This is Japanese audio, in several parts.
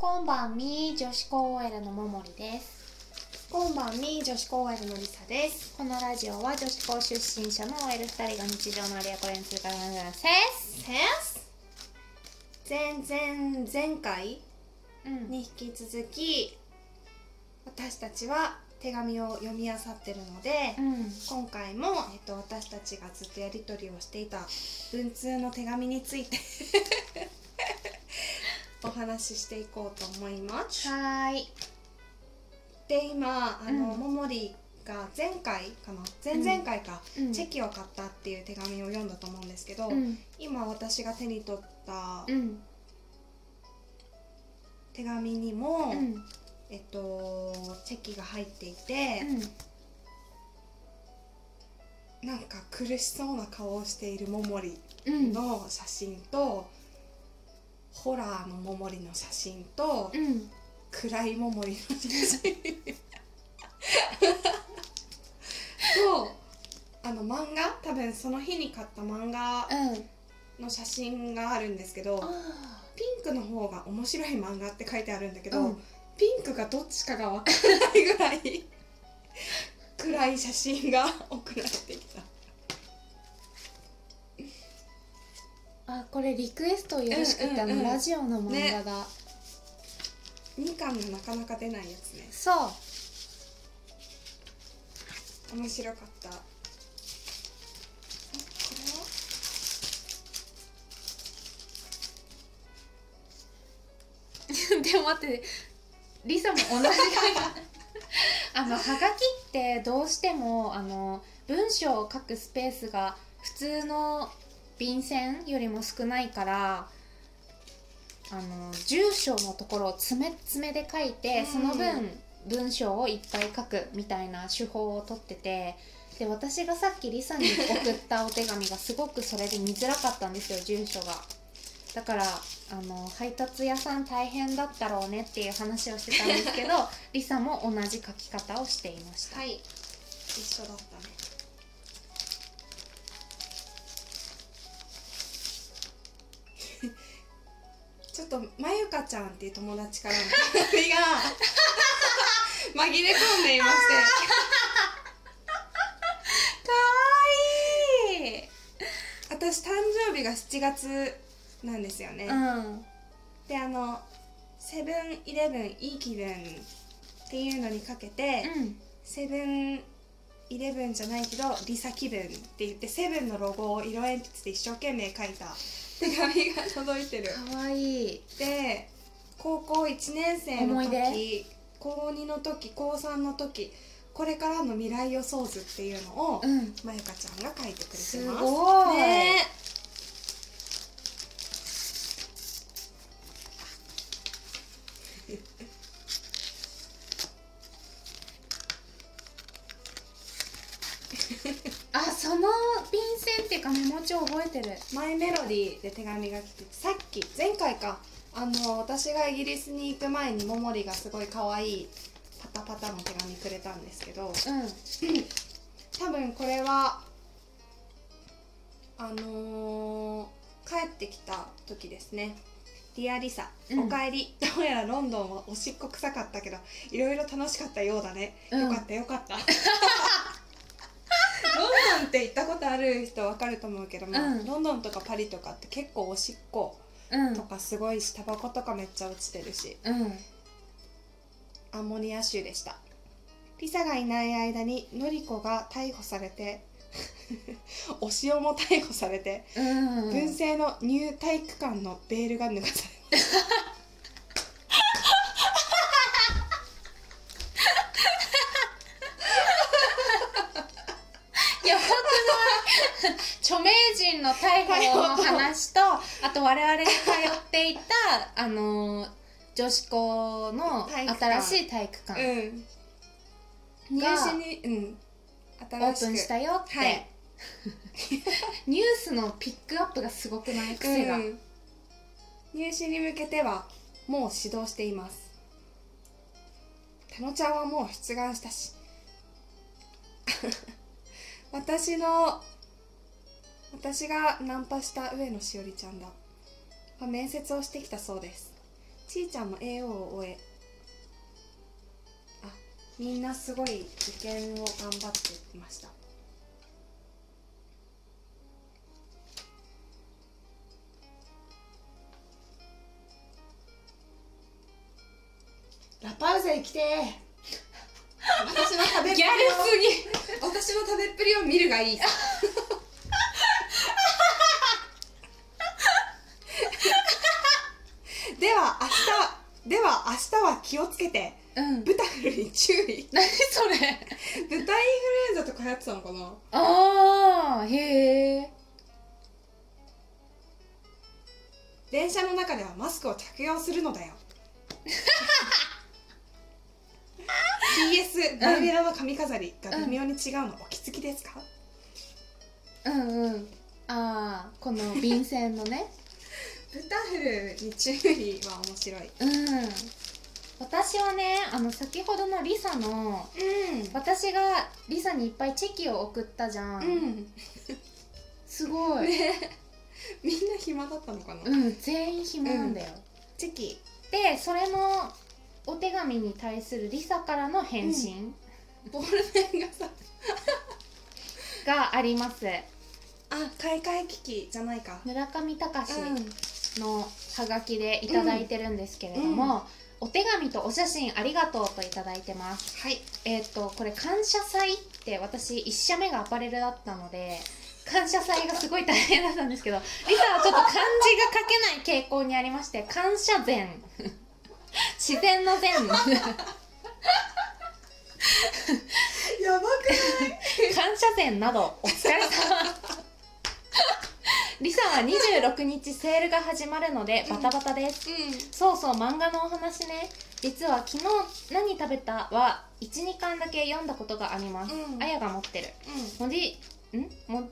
こんばんみ女子高 OL のももりです。こんばんみ女子高 OL のりさです。このラジオは女子高出身者の OL2 人が日常のあれやこれについて話す。セス前前前回うん。に引き続き私たちは手紙を読み漁ってるので、うん。今回も、えっと、私たちがずっとやり取りをしていた文通の手紙についてお話ししていこうと思います。はーい。で今あの、うん。ももりが前回かな？前々回か、うん。チェキを買ったっていう手紙を読んだと思うんですけど、うん。今私が手に取ったうん。手紙にも、うん。えっとチェキが入っていて、なんか苦しそうな顔をしているももりうん。の写真と、ホラーのももりの写真と、うん。暗いももりの写真。とあの漫画？多分その日に買った漫画うん。の写真があるんですけど、あピンクの方が面白い漫画って書いてあるんだけど、うん。ピンクがどっちかが分からないぐらい暗い写真が送られてきたあこれリクエストよろしくって、うんうんうん。あのラジオの漫画だ、2巻がなかなか出ないやつね。そう。面白かった。あこ でも待ってリサも同じ あのはがきってどうしてもあの文章を書くスペースが普通の便箋よりも少ないからあの住所のところを詰め詰めで書いて、うん。その分文章をいっぱい書くみたいな手法をとっててで私がさっきリサに送ったお手紙がすごくそれで見づらかったんですよ住所が。だからあの配達屋さん大変だったろうねっていう話をしてたんですけどリサも同じ書き方をしていました、はい。一緒だったねちょっとまゆかちゃんっていう友達からの手紙が 紛れ込んでいまして。かわいい。私誕生日が7月なんですよね、うん。であのセブンイレブンいい気分っていうのにかけて、うん。セブンイレブンじゃないけどリサ気分って言ってセブンのロゴを色鉛筆で一生懸命書いた手紙が届いてる。かわいい。で高校1年生の思い時高2の時高3の時これからの未来予想図っていうのを、うん。まゆかちゃんが書いてくれてます。すごい。ね あその便箋っていうかメモ帳覚えてる。マイメロディーで手紙が来てさっき前回か。あの私がイギリスに行く前にももりがすごい可愛いパタパタの手紙くれたんですけどうん。多分これはあのー帰ってきた時ですね。ディアリサ、うん。おかえり。どうやらロンドンはおしっこ臭かったけどいろいろ楽しかったようだね、うん。よかったよかった。ロ ンって行ったことある人わかると思うけど、まあうん。ロンドンとかパリとかって結構おしっこうん。とかすごいしタバコとかめっちゃ落ちてるしうん。アンモニア臭でした。リサがいない間にノリコが逮捕されて お塩も逮捕されて、うん。文政のニュー体育館のベールが脱がされ ますやばくない著名人の逮捕の話とあと我々が通っていた あの女子校の新しい体育館うん。入が試にうんオ新しく。ープンしたよって、はい。ニュースのピックアップがすごくない？癖が、うん。入試に向けてはもう指導しています。たのちゃんはもう出願したし。私の私がナンパした上野しおりちゃんだ、まあ面接をしてきたそうです。ちーちゃんも AO を終えあみんなすごい受験を頑張ってました。ラパウゼ生きて 私の食べっぷりを私の食べっぷりを見るがいいでは明日では明日は気をつけてうん。豚フルに注意。何それ。豚インフルエンザとか流行ってたのかな。ああへえ電車の中ではマスクを着用するのだよ。PS バイベラの髪飾りが微妙に違うのお気づきですか、うんうん。ああこの便箋のね。豚フルに注意は面白い。うん私はねあの先ほどのリサのう私がリサにいっぱいチェキを送ったじゃん、んうん。すごい、みんな暇だったのかな、うん全員暇なんだよ、チェキ。でそれのお手紙に対するリサからの返信。ボールペンがさ。があります、あ買い替え機器じゃないか。村上隆うんのハガキでいただいてるんですけれども、お手紙とお写真ありがとうといただいてます。はい。えっ、とこれ感謝祭って私1社目がアパレルだったので感謝祭がすごい大変だったんですけどリサはちょっと漢字が書けない傾向にありまして感謝禅 自然の禅やばくない？感謝膳などお疲れ様リサは26日セールが始まるのでバタバタです、うそうそう漫画のお話ね。実は昨日何食べたは12巻だけ読んだことがあります、うん。あやが持ってる。ん。文字ん？も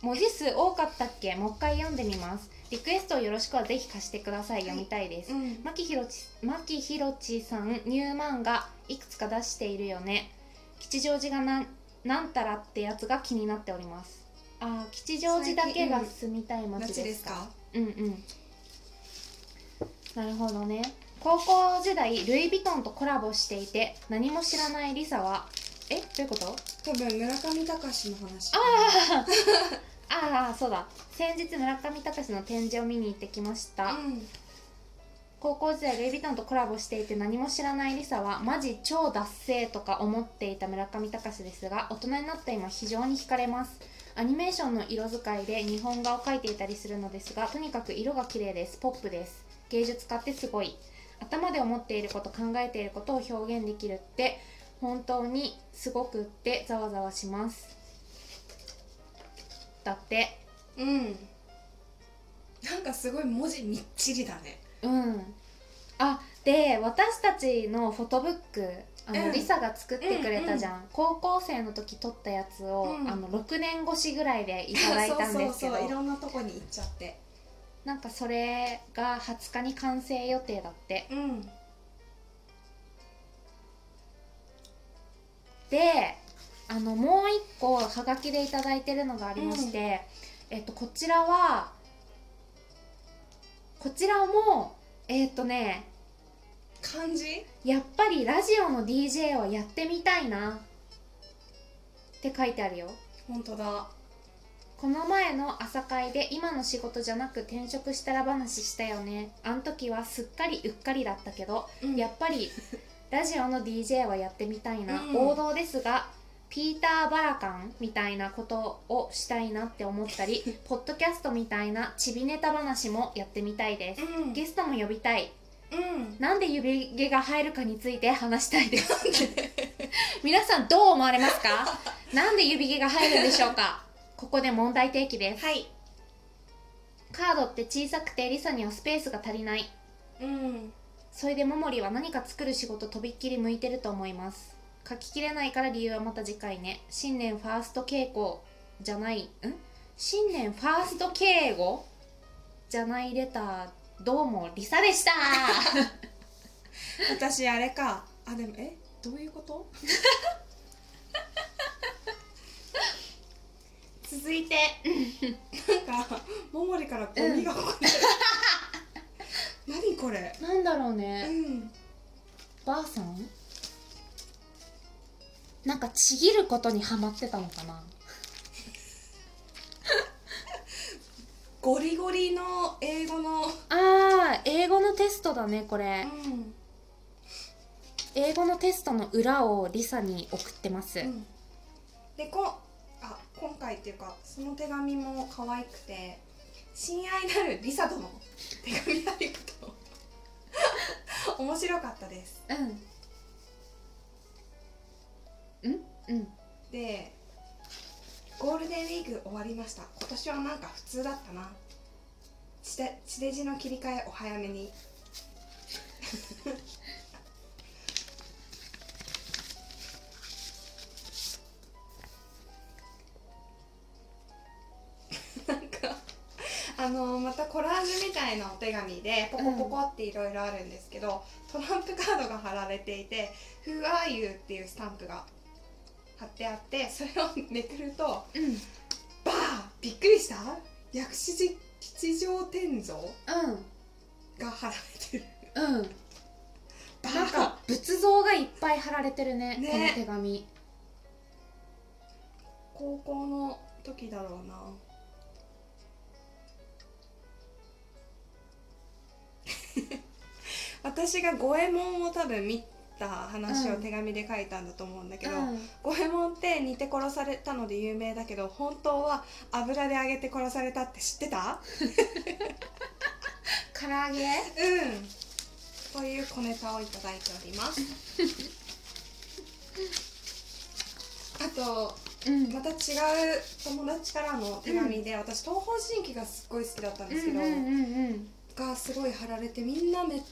文字数多かったっけ？もう一回読んでみます。リクエストよろしくはぜひ貸してください、読みたいです、うん。牧ひろち牧ひろちさんニュー漫画いくつか出しているよね。吉祥寺がなんなんたらってやつが気になっておりますあー吉祥寺だけが住みたい街街ですすか？うんうん。なるほどね。高校時代ルイ・ヴィトンとコラボしていて何も知らないリサはえ？どういうこと？多分村上隆の話あああそうだ。先日村上隆の展示を見に行ってきました、うん。高校時代ルイ・ヴィトンとコラボしていて何も知らないリサはマジ超ダッセーとか思っていた村上隆ですが大人になった今非常に惹かれますアニメーションの色使いで日本画を描いていたりするのですがとにかく色が綺麗です。ポップです。芸術家ってすごい。頭で思っていること考えていることを表現できるって本当にすごくってざわざわします。だって。うん。なんかすごい文字みっちりだね。うん。あで私たちのフォトブックあの、うん。リサが作ってくれたじゃん、高校生の時撮ったやつを、うん。あの6年越しぐらいでいただいたんですけど。いろんなとこに行っちゃって。なんかそれが20日に完成予定だって。うん。であのもう一個はがきでいただいてるのがありまして、えっとこちらはこちらもえっとね漢字やっぱりラジオの DJ はやってみたいな。って書いてあるよ。本当だ。この前の朝会で今の仕事じゃなく転職したら話したよね。あん時はすっかりうっかりだったけど、うん。やっぱりラジオの DJ はやってみたいな、うん。王道ですがピーター・バラカンみたいなことをしたいなって思ったり ポッドキャストみたいなちびネタ話もやってみたいです、うん。ゲストも呼びたいうん。なんで指毛が生えるかについて話したいです。皆さんどう思われますか？なんで指毛が生えるんでしょうか？ここで問題提起です。はい。カードって小さくてリサにはスペースが足りない。うん。それでモモリは何か作る仕事とびっきり向いてると思います。書ききれないから理由はまた次回ね。新年ファースト稽古じゃないん？新年ファースト敬語じゃないレターどうもリサでした。私あれか。あでもえ？どういうこと？続いて。なんかももりからゴミが落ちてる、何これ？なんだろううね、ん。ばあさん？なんかちぎることにハマってたのかな？ゴリゴリの英語のあー英語のテストだねこれ、うん。英語のテストの裏をリサに送ってます、うん。でこあ今回っていうかその手紙も可愛くて親愛なるリサとの手紙ありがとう面白かったです。うんうん。うん。でゴールデンウィーク終わりました。今年はなんか普通だったな。地で地デジの切り替えお早めに。なんかあのまたコラージュみたいなお手紙でポコポコっていろいろあるんですけど、トランプカードが貼られていて「Who are you?」っていうスタンプが貼ってあってそれをめくるとうん。バーびっくりした？薬師寺吉祥天像が貼られてる。うん。なんか仏像がいっぱい貼られてるねね。この手紙。高校の時だろうな。私が五右衛門を多分見た話を手紙で書いたんだと思うんだけど、うん。五右衛門って煮て殺されたので有名だけど本当は油で揚げて殺されたって知ってた？唐揚げ？うん。という小ネタをいただいております。あとうん。また違う友達からの手紙で、私東方神起がすっごい好きだったんですけど、うんうんうんうん。がすごい貼られてみんなめっ